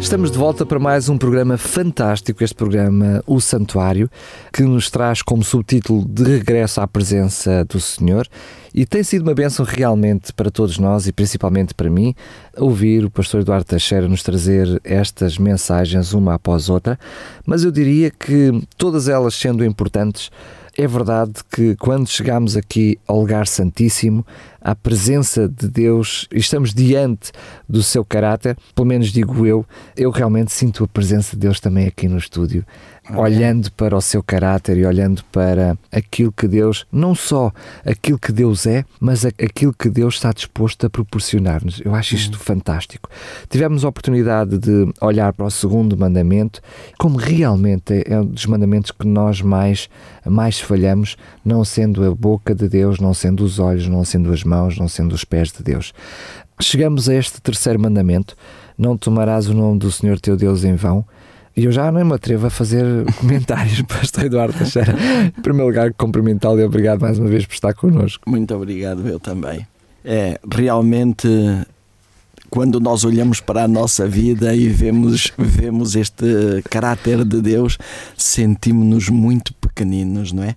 Estamos de volta para mais um programa fantástico, este programa O Santuário, que nos traz como subtítulo De Regresso à Presença do Senhor. E tem sido uma bênção realmente para todos nós e principalmente para mim ouvir o pastor Eduardo Teixeira nos trazer estas mensagens uma após outra, mas eu diria que todas elas sendo importantes, é verdade que quando chegamos aqui ao lugar santíssimo, à presença de Deus e estamos diante do seu caráter, pelo menos digo eu, eu realmente sinto a presença de Deus também aqui no estúdio olhando para o seu caráter e olhando para aquilo que Deus, não só aquilo que Deus é, mas aquilo que Deus está disposto a proporcionar-nos. Eu acho isto uhum. fantástico. Tivemos a oportunidade de olhar para o segundo mandamento, como realmente é um dos mandamentos que nós mais, mais falhamos, não sendo a boca de Deus, não sendo os olhos, não sendo as mãos, não sendo os pés de Deus. Chegamos a este terceiro mandamento: não tomarás o nome do Senhor teu Deus em vão. E eu já nem me atrevo a fazer comentários, Pastor Eduardo Teixeira. Em primeiro lugar, cumprimentá-lo e obrigado mais uma vez por estar connosco. Muito obrigado, eu também. É, realmente, quando nós olhamos para a nossa vida e vemos, vemos este caráter de Deus, sentimos-nos muito pequeninos, não é?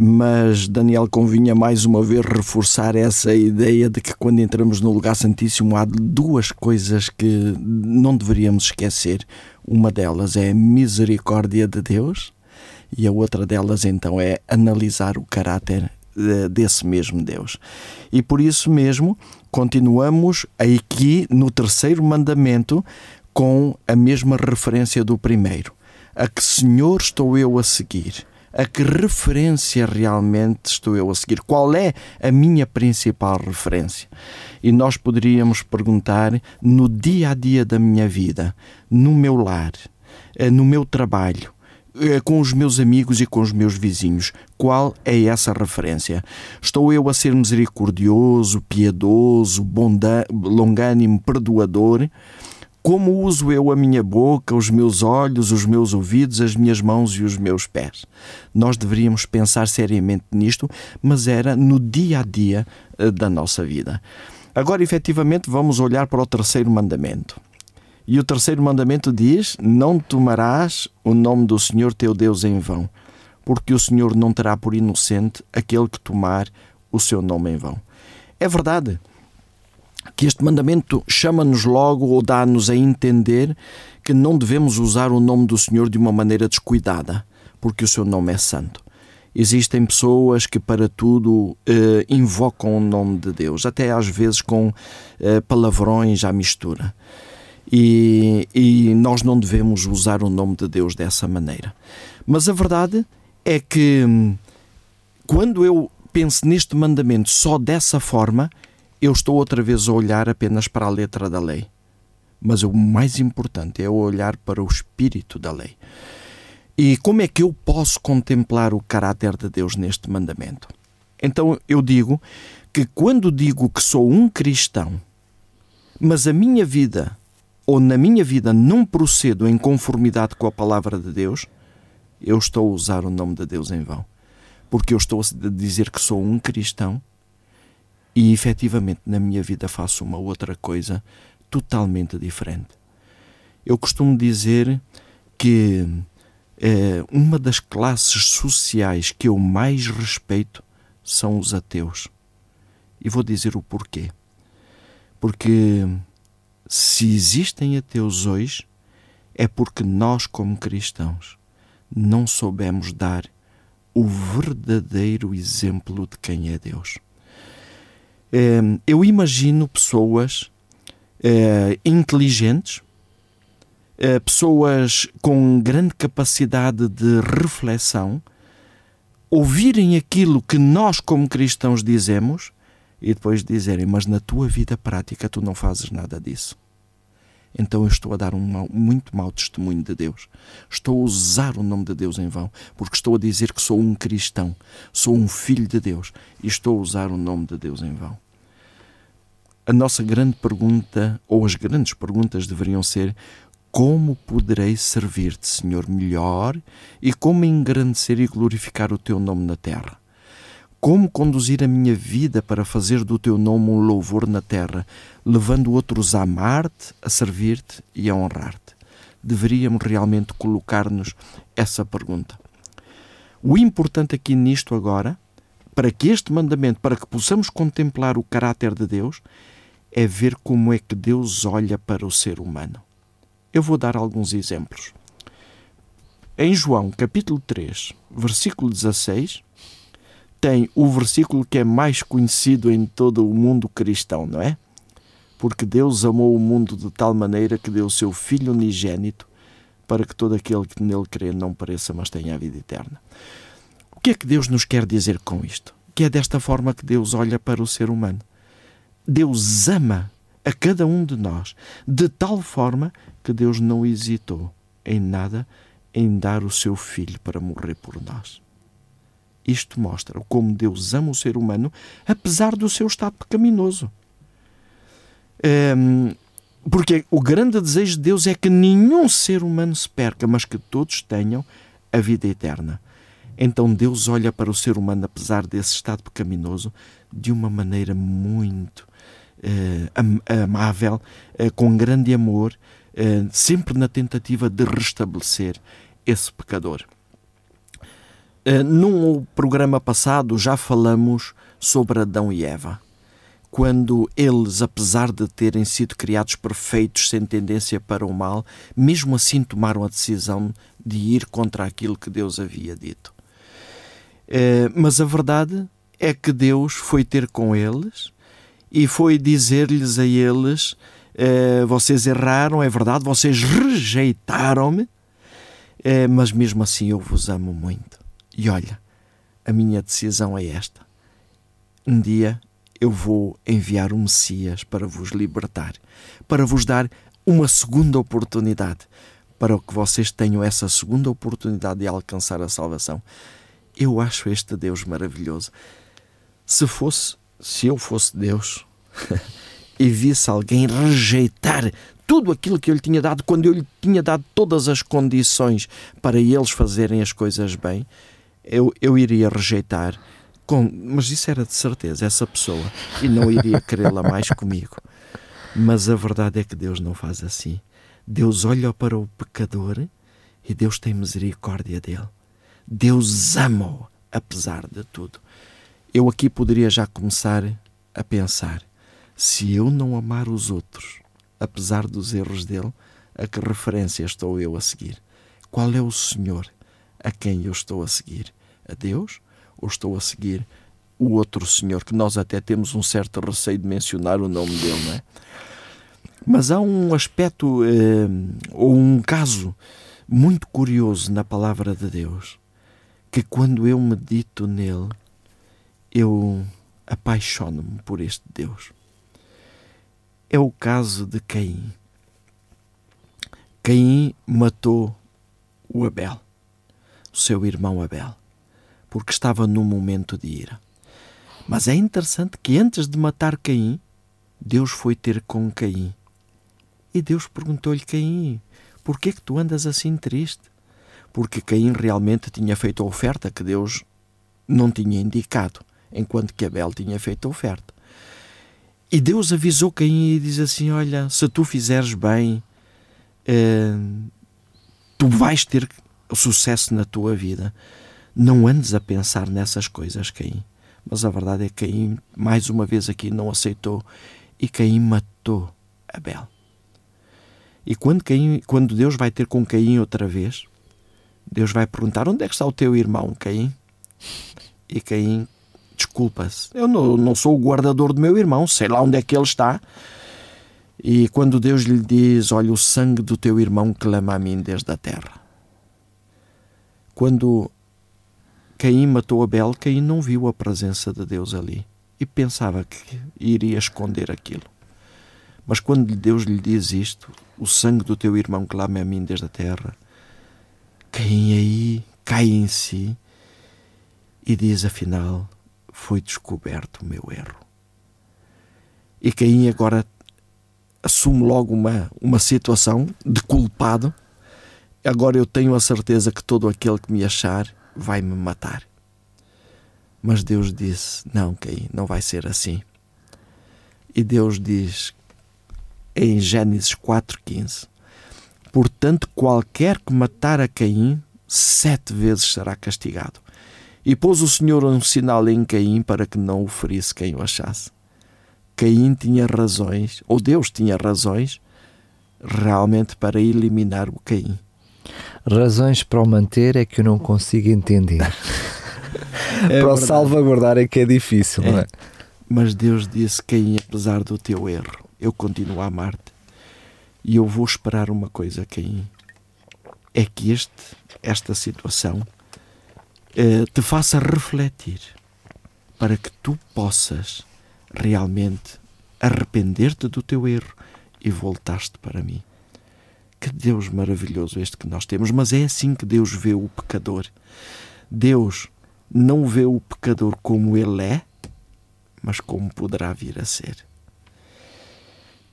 Mas Daniel convinha mais uma vez reforçar essa ideia de que quando entramos no lugar santíssimo há duas coisas que não deveríamos esquecer. Uma delas é a misericórdia de Deus e a outra delas então é analisar o caráter eh, desse mesmo Deus. E por isso mesmo continuamos aqui no terceiro mandamento com a mesma referência do primeiro. A que Senhor estou eu a seguir? A que referência realmente estou eu a seguir? Qual é a minha principal referência? E nós poderíamos perguntar no dia a dia da minha vida, no meu lar, eh, no meu trabalho, eh, com os meus amigos e com os meus vizinhos. Qual é essa referência? Estou eu a ser misericordioso, piedoso, longânimo, perdoador? Como uso eu a minha boca, os meus olhos, os meus ouvidos, as minhas mãos e os meus pés? Nós deveríamos pensar seriamente nisto, mas era no dia a dia eh, da nossa vida. Agora, efetivamente, vamos olhar para o terceiro mandamento. E o terceiro mandamento diz: Não tomarás o nome do Senhor teu Deus em vão, porque o Senhor não terá por inocente aquele que tomar o seu nome em vão. É verdade que este mandamento chama-nos logo ou dá-nos a entender que não devemos usar o nome do Senhor de uma maneira descuidada, porque o seu nome é santo. Existem pessoas que para tudo eh, invocam o nome de Deus, até às vezes com eh, palavrões à mistura. E, e nós não devemos usar o nome de Deus dessa maneira. Mas a verdade é que hum, quando eu penso neste mandamento só dessa forma, eu estou outra vez a olhar apenas para a letra da lei. Mas o mais importante é olhar para o espírito da lei. E como é que eu posso contemplar o caráter de Deus neste mandamento? Então eu digo que quando digo que sou um cristão, mas a minha vida ou na minha vida não procedo em conformidade com a palavra de Deus, eu estou a usar o nome de Deus em vão. Porque eu estou a dizer que sou um cristão e efetivamente na minha vida faço uma outra coisa totalmente diferente. Eu costumo dizer que é, uma das classes sociais que eu mais respeito são os ateus. E vou dizer o porquê. Porque se existem ateus hoje, é porque nós, como cristãos, não soubemos dar o verdadeiro exemplo de quem é Deus. Ehm, eu imagino pessoas eh, inteligentes, eh, pessoas com grande capacidade de reflexão, ouvirem aquilo que nós, como cristãos, dizemos e depois dizerem: Mas na tua vida prática tu não fazes nada disso. Então eu estou a dar um mau, muito mau testemunho de Deus. Estou a usar o nome de Deus em vão, porque estou a dizer que sou um cristão, sou um filho de Deus e estou a usar o nome de Deus em vão a nossa grande pergunta, ou as grandes perguntas deveriam ser: Como poderei servir-te, Senhor, melhor e como engrandecer e glorificar o teu nome na terra? Como conduzir a minha vida para fazer do teu nome um louvor na terra, levando outros a amar-te, a servir-te e a honrar-te? Deveríamos realmente colocar-nos essa pergunta. O importante aqui nisto agora, para que este mandamento, para que possamos contemplar o caráter de Deus, é ver como é que Deus olha para o ser humano. Eu vou dar alguns exemplos. Em João, capítulo 3, versículo 16, tem o versículo que é mais conhecido em todo o mundo cristão, não é? Porque Deus amou o mundo de tal maneira que deu o seu Filho unigênito para que todo aquele que nele crê não pareça, mas tenha a vida eterna. O que é que Deus nos quer dizer com isto? Que é desta forma que Deus olha para o ser humano. Deus ama a cada um de nós de tal forma que Deus não hesitou em nada em dar o seu filho para morrer por nós. Isto mostra como Deus ama o ser humano, apesar do seu estado pecaminoso. Um, porque o grande desejo de Deus é que nenhum ser humano se perca, mas que todos tenham a vida eterna. Então Deus olha para o ser humano, apesar desse estado pecaminoso, de uma maneira muito uh, amável, uh, com grande amor, uh, sempre na tentativa de restabelecer esse pecador. Num programa passado já falamos sobre Adão e Eva. Quando eles, apesar de terem sido criados perfeitos, sem tendência para o mal, mesmo assim tomaram a decisão de ir contra aquilo que Deus havia dito. Mas a verdade é que Deus foi ter com eles e foi dizer-lhes a eles: eh, Vocês erraram, é verdade, vocês rejeitaram-me, eh, mas mesmo assim eu vos amo muito. E olha, a minha decisão é esta. Um dia eu vou enviar um Messias para vos libertar, para vos dar uma segunda oportunidade, para que vocês tenham essa segunda oportunidade de alcançar a salvação. Eu acho este Deus maravilhoso. Se fosse se eu fosse Deus e visse alguém rejeitar tudo aquilo que eu lhe tinha dado, quando eu lhe tinha dado todas as condições para eles fazerem as coisas bem, eu, eu iria rejeitar. Com, mas isso era de certeza, essa pessoa, e não iria querê-la mais comigo. Mas a verdade é que Deus não faz assim. Deus olha para o pecador e Deus tem misericórdia dele. Deus ama-o, apesar de tudo eu aqui poderia já começar a pensar: se eu não amar os outros, apesar dos erros dele, a que referência estou eu a seguir? Qual é o Senhor a quem eu estou a seguir? A Deus? Ou estou a seguir o outro Senhor, que nós até temos um certo receio de mencionar o nome dele, não é? Mas há um aspecto eh, ou um caso muito curioso na palavra de Deus, que quando eu medito nele, eu apaixono-me por este Deus. É o caso de Caim. Caim matou o Abel, seu irmão Abel, porque estava num momento de ira. Mas é interessante que antes de matar Caim, Deus foi ter com Caim. E Deus perguntou-lhe: Caim, por que é que tu andas assim triste? Porque Caim realmente tinha feito a oferta que Deus não tinha indicado enquanto que Abel tinha feito a oferta. E Deus avisou Caim e diz assim: Olha, se tu fizeres bem, eh, tu vais ter sucesso na tua vida. Não andes a pensar nessas coisas, Caim. Mas a verdade é que Caim, mais uma vez aqui, não aceitou e Caim matou Abel. E quando, Caim, quando Deus vai ter com Caim outra vez, Deus vai perguntar: Onde é que está o teu irmão, Caim? E Caim desculpas. Eu não, não sou o guardador do meu irmão, sei lá onde é que ele está. E quando Deus lhe diz: Olha, o sangue do teu irmão clama a mim desde a terra. Quando Caim matou Abel, Caim não viu a presença de Deus ali e pensava que iria esconder aquilo. Mas quando Deus lhe diz isto, o sangue do teu irmão clama a mim desde a terra, Caim aí cai em si e diz afinal: foi descoberto o meu erro. E Caim agora assumo logo uma, uma situação de culpado. Agora eu tenho a certeza que todo aquele que me achar vai me matar. Mas Deus disse: Não, Caim, não vai ser assim. E Deus diz em Gênesis 4,15: Portanto, qualquer que matar a Caim, sete vezes será castigado. E pôs o Senhor um sinal em Caim para que não o ferisse quem o achasse. Caim tinha razões, ou Deus tinha razões, realmente para eliminar o Caim. Razões para o manter é que eu não consigo entender. é para o salvaguardar é que é difícil, é. não é? Mas Deus disse: Caim, apesar do teu erro, eu continuo a amar-te. E eu vou esperar uma coisa, Caim: é que este, esta situação eh, te faça refletir para que tu possas realmente arrepender-te do teu erro e voltaste para mim. Que Deus maravilhoso este que nós temos, mas é assim que Deus vê o pecador. Deus não vê o pecador como ele é, mas como poderá vir a ser.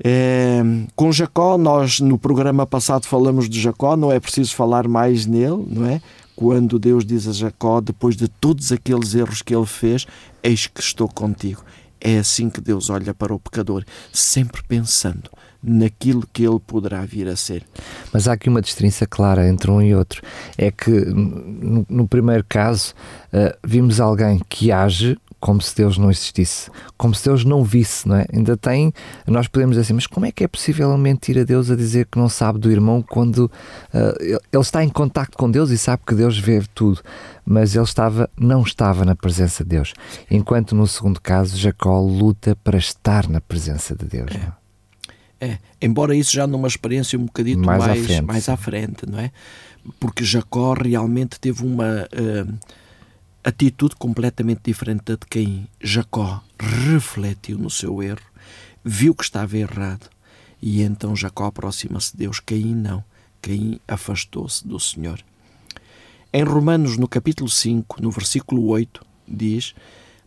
É, com Jacó, nós no programa passado falamos de Jacó, não é preciso falar mais nele, não é? Quando Deus diz a Jacó, depois de todos aqueles erros que ele fez, eis que estou contigo. É assim que Deus olha para o pecador, sempre pensando naquilo que ele poderá vir a ser. Mas há aqui uma distinção clara entre um e outro. É que no, no primeiro caso uh, vimos alguém que age como se Deus não existisse, como se Deus não visse, não é? Ainda tem, nós podemos dizer assim, mas como é que é possível mentir a Deus a dizer que não sabe do irmão quando uh, ele está em contacto com Deus e sabe que Deus vê tudo, mas ele estava, não estava na presença de Deus. Enquanto no segundo caso, Jacó luta para estar na presença de Deus. É. É, embora isso já numa experiência um bocadinho mais, mais, à, frente, mais à frente, não é? Porque Jacó realmente teve uma uh, atitude completamente diferente da de Caim. Jacó refletiu no seu erro, viu que estava errado e então Jacó aproxima-se de Deus. Caim não. Caim afastou-se do Senhor. Em Romanos, no capítulo 5, no versículo 8, diz: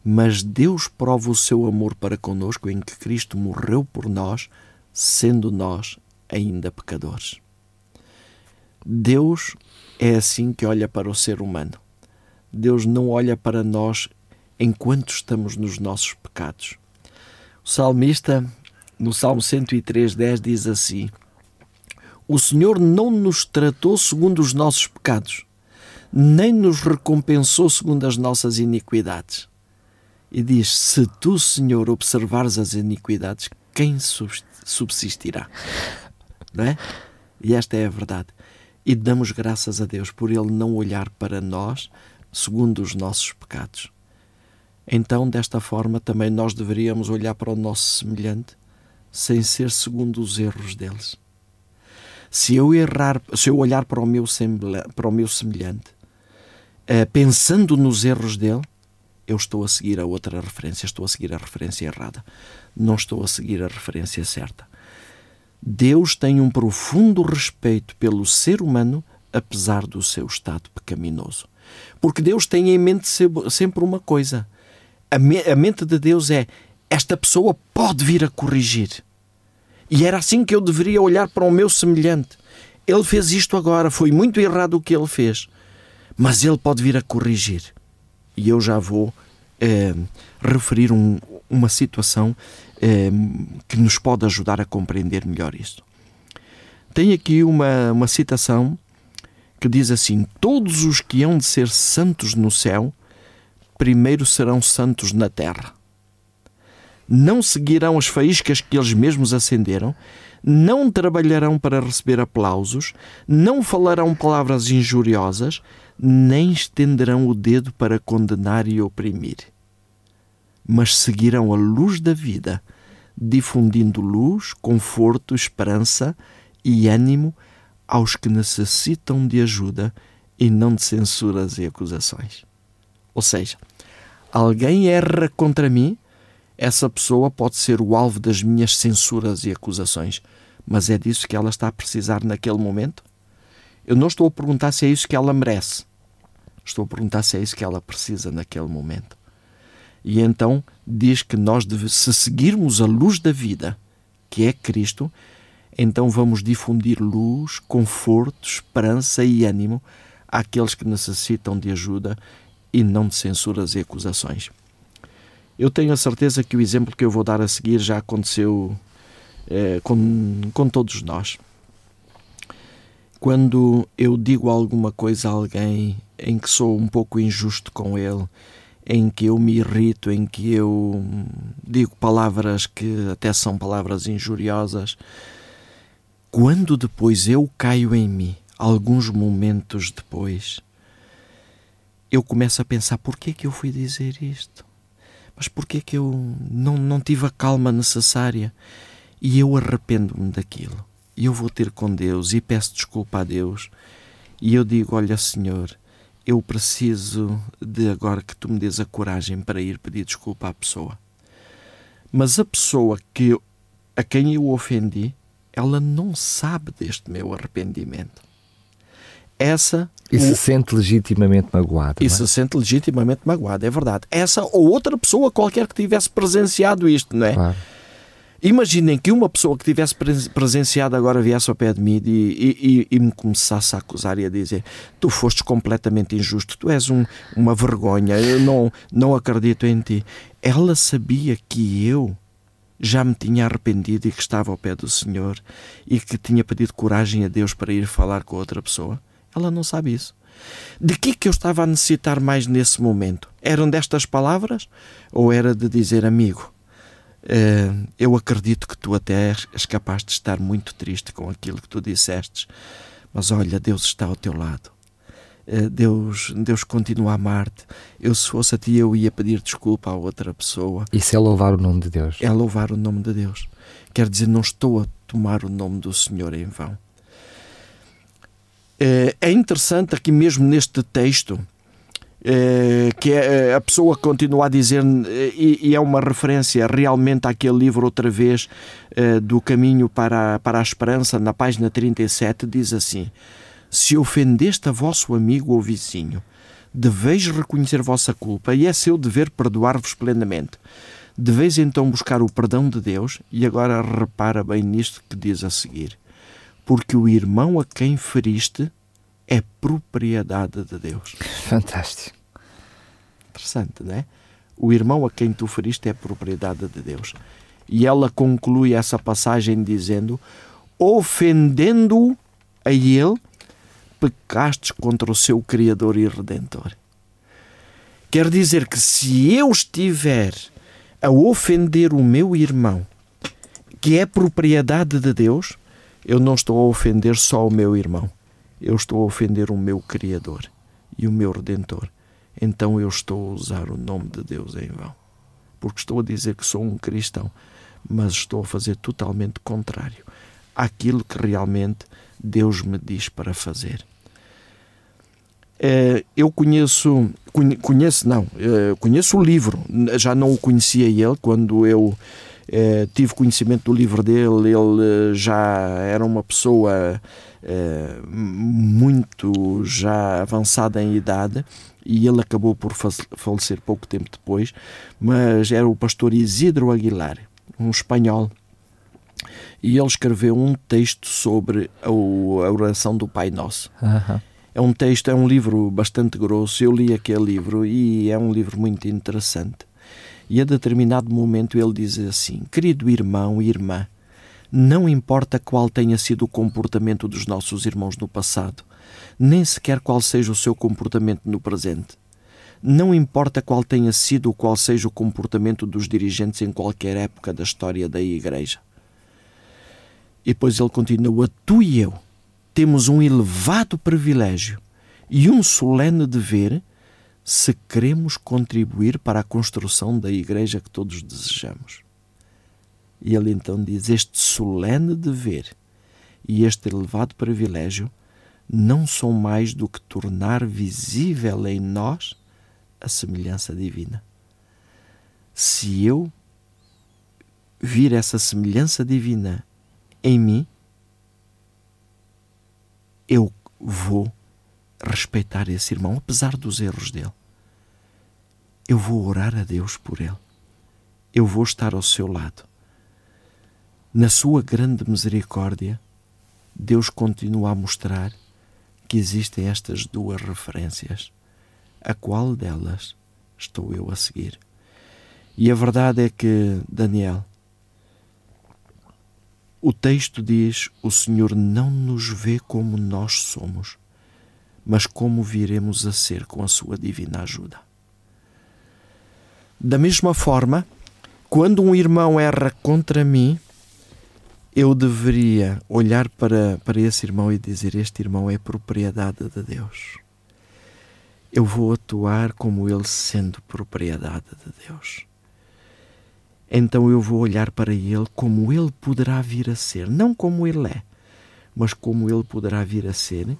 Mas Deus prova o seu amor para conosco em que Cristo morreu por nós, sendo nós ainda pecadores. Deus é assim que olha para o ser humano. Deus não olha para nós enquanto estamos nos nossos pecados. O salmista, no Salmo 103, 10, diz assim: O Senhor não nos tratou segundo os nossos pecados, nem nos recompensou segundo as nossas iniquidades. E diz: Se tu, Senhor, observares as iniquidades, quem subsistirá? Não é? E esta é a verdade. E damos graças a Deus por Ele não olhar para nós segundo os nossos pecados. Então, desta forma, também nós deveríamos olhar para o nosso semelhante sem ser segundo os erros deles. Se eu errar, se eu olhar para o meu, para o meu semelhante, uh, pensando nos erros dele, eu estou a seguir a outra referência, estou a seguir a referência errada, não estou a seguir a referência certa. Deus tem um profundo respeito pelo ser humano, apesar do seu estado pecaminoso. Porque Deus tem em mente sempre uma coisa. A, mente de Deus é: esta pessoa pode vir a corrigir. E era assim que eu deveria olhar para o meu semelhante. Ele fez isto agora, foi muito errado o que ele fez, mas ele pode vir a corrigir. E eu já vou eh, referir um, uma situação eh, que nos pode ajudar a compreender melhor isto. Tem aqui uma, uma citação que diz assim: Todos os que hão de ser santos no céu, primeiro serão santos na terra. Não seguirão as faíscas que eles mesmos acenderam, não trabalharão para receber aplausos, não falarão palavras injuriosas, nem estenderão o dedo para condenar e oprimir. Mas seguirão a luz da vida, difundindo luz, conforto, esperança e ânimo aos que necessitam de ajuda e não de censuras e acusações. Ou seja, alguém erra contra mim, essa pessoa pode ser o alvo das minhas censuras e acusações, mas é disso que ela está a precisar naquele momento? Eu não estou a perguntar se é isso que ela merece. Estou a perguntar se é isso que ela precisa naquele momento. E então diz que nós, se seguirmos a luz da vida, que é Cristo, então vamos difundir luz, conforto, esperança e ânimo àqueles que necessitam de ajuda e não de censuras e acusações. Eu tenho a certeza que o exemplo que eu vou dar a seguir já aconteceu eh, com, com todos nós. Quando eu digo alguma coisa a alguém em que sou um pouco injusto com ele, em que eu me irrito, em que eu digo palavras que até são palavras injuriosas, quando depois eu caio em mim, alguns momentos depois, eu começo a pensar: por que que eu fui dizer isto? Mas por que que eu não, não tive a calma necessária? E eu arrependo-me daquilo. E eu vou ter com Deus e peço desculpa a Deus. E eu digo: Olha, Senhor, eu preciso de agora que tu me des a coragem para ir pedir desculpa à pessoa. Mas a pessoa que a quem eu ofendi, ela não sabe deste meu arrependimento. Essa e se o... sente legitimamente magoada. E é? se sente legitimamente magoada, é verdade. Essa ou outra pessoa qualquer que tivesse presenciado isto, não é? Claro. Imaginem que uma pessoa que tivesse presenciado agora viesse ao pé de mim e, e, e, me começasse a acusar e a dizer: Tu fostes completamente injusto, tu és um, uma vergonha, eu não, não acredito em ti. Ela sabia que eu já me tinha arrependido e que estava ao pé do Senhor e que tinha pedido coragem a Deus para ir falar com outra pessoa. Ela não sabe isso. De que que eu estava a necessitar mais nesse momento? Eram destas palavras ou era de dizer amigo? Uh, eu acredito que tu até és capaz de estar muito triste com aquilo que tu dissestes, mas olha, Deus está ao teu lado. Uh, Deus, Deus continua a amar-te. Eu, se fosse a ti, eu ia pedir desculpa a outra pessoa. Isso é louvar o nome de Deus. É louvar o nome de Deus. Quer dizer, não estou a tomar o nome do Senhor em vão. Uh, é interessante aqui mesmo neste texto que é, eh, a pessoa continua a dizer, eh, e, e, é uma referência realmente àquele livro, outra vez, do Caminho para, para a Esperança, na página 37, diz assim: Se ofendeste a vosso amigo ou vizinho, deveis reconhecer vossa culpa e é seu dever perdoar-vos plenamente. Deveis então buscar o perdão de Deus, e agora repara bem nisto que diz a seguir: Porque o irmão a quem feriste é propriedade de Deus. Fantástico. Interessante, não é? O irmão a quem tu feriste é propriedade de Deus. E ela conclui essa passagem dizendo: ofendendo-o a ele, pecastes contra o seu Criador e Redentor. Quer dizer que se eu estiver a ofender o meu irmão, que é propriedade de Deus, eu não estou a ofender só o meu irmão eu estou a ofender o meu Criador e o meu Redentor. Então eu estou a usar o nome de Deus em vão. Porque estou a dizer que sou um cristão, mas estou a fazer totalmente contrário àquilo que realmente Deus me diz para fazer. Eh, eu conheço, conheço não, eh, conheço o livro, já não o conhecia ele quando eu eh, tive conhecimento do livro dele, ele já era uma pessoa muito já avançada em idade e ele acabou por falecer pouco tempo depois, mas era o pastor Isidro Aguilar, um espanhol. E ele escreveu um texto sobre a oração do Pai Nosso. Uhum. É um texto, é um livro bastante grosso. Eu li aquele livro e é um livro muito interessante. E a determinado momento ele diz assim: Querido irmão e irmã, não importa qual tenha sido o comportamento dos nossos irmãos no passado, nem sequer qual seja o seu comportamento no presente. Não importa qual tenha sido ou qual seja o comportamento dos dirigentes em qualquer época da história da Igreja. E depois ele continua: Tu e eu temos um elevado privilégio e um solene dever se queremos contribuir para a construção da Igreja que todos desejamos. E ele então diz: Este solene dever e este elevado privilégio não são mais do que tornar visível em nós a semelhança divina. Se eu vir essa semelhança divina em mim, eu vou respeitar esse irmão, apesar dos erros dele. Eu vou orar a Deus por ele. Eu vou estar ao seu lado na sua grande misericórdia, Deus continua a mostrar que existem estas duas referências. A qual delas estou eu a seguir? E a verdade é que, Daniel, o texto diz: O Senhor não nos vê como nós somos, mas como viremos a ser com a sua divina ajuda. Da mesma forma, quando um irmão erra contra mim, eu deveria olhar para, para esse irmão e dizer: Este irmão é propriedade de Deus. Eu vou atuar como ele sendo propriedade de Deus. Então eu vou olhar para ele como ele poderá vir a ser, não como ele é, mas como ele poderá vir a ser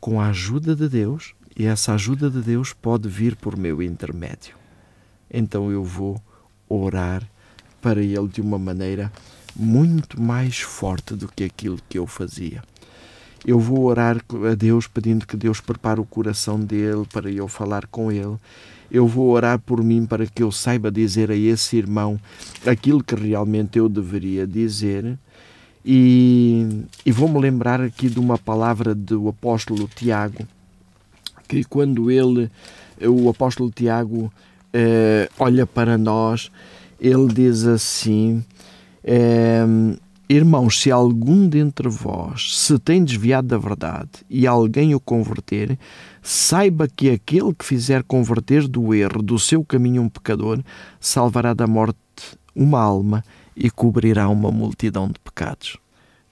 com a ajuda de Deus, e essa ajuda de Deus pode vir por meu intermédio. Então eu vou orar para ele de uma maneira muito mais forte do que aquilo que eu fazia. Eu vou orar a Deus pedindo que Deus prepare o coração dele para eu falar com ele. Eu vou orar por mim para que eu saiba dizer a esse irmão aquilo que realmente eu deveria dizer. E, e vou-me lembrar aqui de uma palavra do apóstolo Tiago, que quando ele, o apóstolo Tiago, eh, olha para nós, ele diz assim: é, Irmãos, se algum dentre vós se tem desviado da verdade e alguém o converter, saiba que aquele que fizer converter do erro do seu caminho um pecador, salvará da morte uma alma e cobrirá uma multidão de pecados.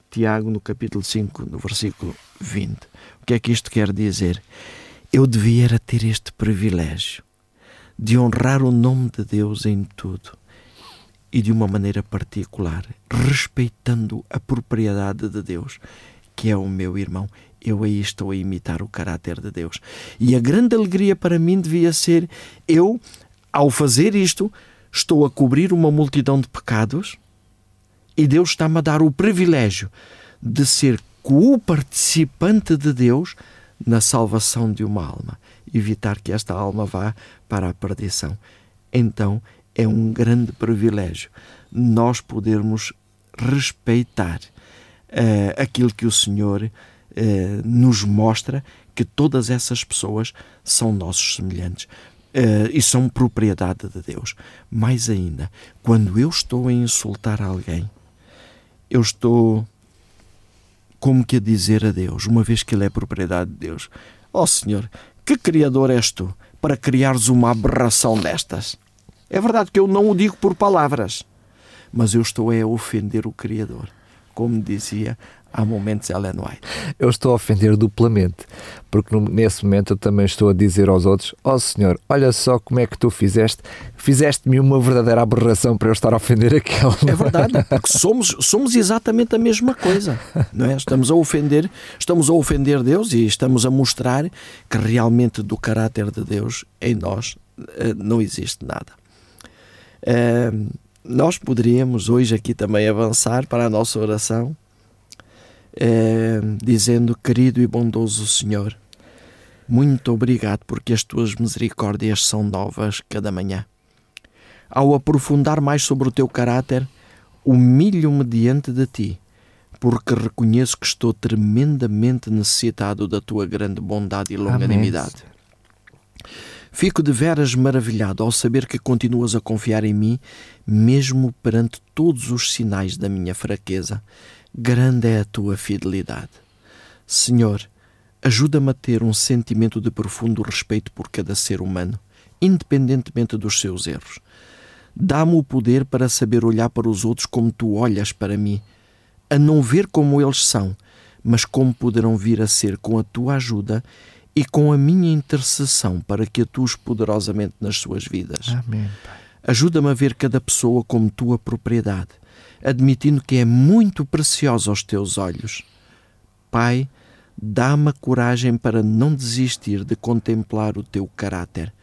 Tiago, no capítulo 5, no versículo 20. O que é que isto quer dizer? Eu devia ter este privilégio de honrar o nome de Deus em tudo e de uma maneira particular, respeitando a propriedade de Deus, que é o meu irmão. Eu aí estou a imitar o caráter de Deus. E a grande alegria para mim devia ser eu, ao fazer isto, estou a cobrir uma multidão de pecados e Deus está-me a dar o privilégio de ser co-participante de Deus na salvação de uma alma, evitar que esta alma vá para a perdição. Então é um grande privilégio nós podermos respeitar uh, aquilo que o Senhor uh, nos mostra, que todas essas pessoas são nossos semelhantes. Uh, e são propriedade de Deus. Mais ainda, quando eu estou a insultar alguém, eu estou como que a dizer a Deus, uma vez que Ele é propriedade de Deus: Ó oh, Senhor, que Criador és tu para criares uma aberração destas? É verdade que eu não o digo por palavras, mas eu estou a ofender o Criador. Como dizia há momentos Ellen White. Eu estou a ofender duplamente, porque nesse momento eu também estou a dizer aos outros: Ó oh, Senhor, olha só como é que tu fizeste, fizeste-me uma verdadeira aberração para eu estar a ofender aquele. É verdade, porque somos, somos exatamente a mesma coisa, não é? Estamos a ofender, estamos a ofender Deus e estamos a mostrar que realmente do caráter de Deus em nós eh, não existe nada nós poderíamos hoje aqui também avançar para a nossa oração, dizendo: Querido e bondoso Senhor, muito obrigado porque as tuas misericórdias são novas cada manhã. Ao aprofundar mais sobre o teu caráter, humilho-me diante de ti, porque reconheço que estou tremendamente necessitado da tua grande bondade e longanimidade. Amém. Fico de veras maravilhado ao saber que continuas a confiar em mim, mesmo perante todos os sinais da minha fraqueza. Grande é a tua fidelidade. Senhor, ajuda-me a ter um sentimento de profundo respeito por cada ser humano, independentemente dos seus erros. Dá-me o poder para saber olhar para os outros como tu olhas para mim, a não ver como eles são, mas como poderão vir a ser com a tua ajuda e com a minha intercessão para que atues poderosamente nas suas vidas. Amém. Ajuda-me a ver cada pessoa como tua propriedade, admitindo que é muito preciosa aos teus olhos. Pai, dá-me a coragem para não desistir de contemplar o teu caráter,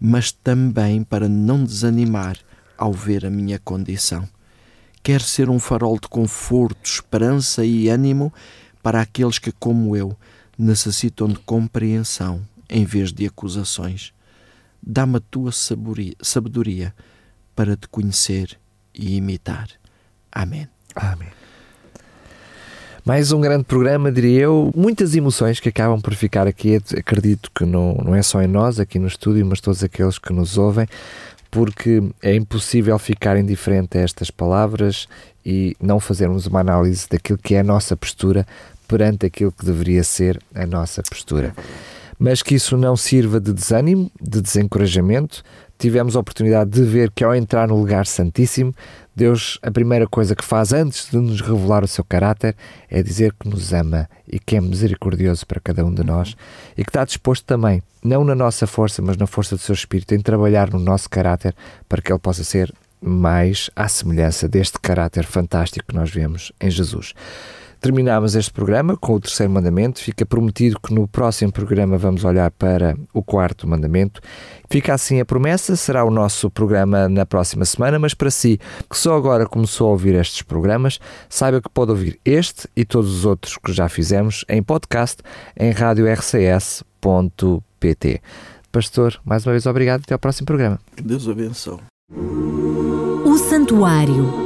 mas também para não desanimar ao ver a minha condição. Quero ser um farol de conforto, esperança e ânimo para aqueles que, como eu, necessitam de compreensão em vez de acusações. Dá-me a tua sabedoria para te conhecer e imitar. Amém. Amém. Mais um grande programa, diria eu. Muitas emoções que acabam por ficar aqui. Acredito que não, não é só em nós, aqui no estúdio, mas todos aqueles que nos ouvem, porque é impossível ficar indiferente a estas palavras e não fazermos uma análise daquilo que é a nossa postura perante aquilo que deveria ser a nossa postura. Mas que isso não sirva de desânimo, de desencorajamento. Tivemos a oportunidade de ver que ao entrar no lugar santíssimo, Deus, a primeira coisa que faz antes de nos revelar o seu caráter é dizer que nos ama e que é misericordioso para cada um de nós e que está disposto também, não na nossa força, mas na força do seu Espírito, em trabalhar no nosso caráter para que ele possa ser mais à semelhança deste caráter fantástico que nós vemos em Jesus. Terminamos este programa com o terceiro mandamento. Fica prometido que no próximo programa vamos olhar para o quarto mandamento. Fica assim a promessa, será o nosso programa na próxima semana, mas para si que só agora começou a ouvir estes programas, saiba que pode ouvir este e todos os outros que já fizemos em podcast em radiorcs.pt. Pastor, mais uma vez obrigado e até ao próximo programa. Que Deus abençoe. O Santuário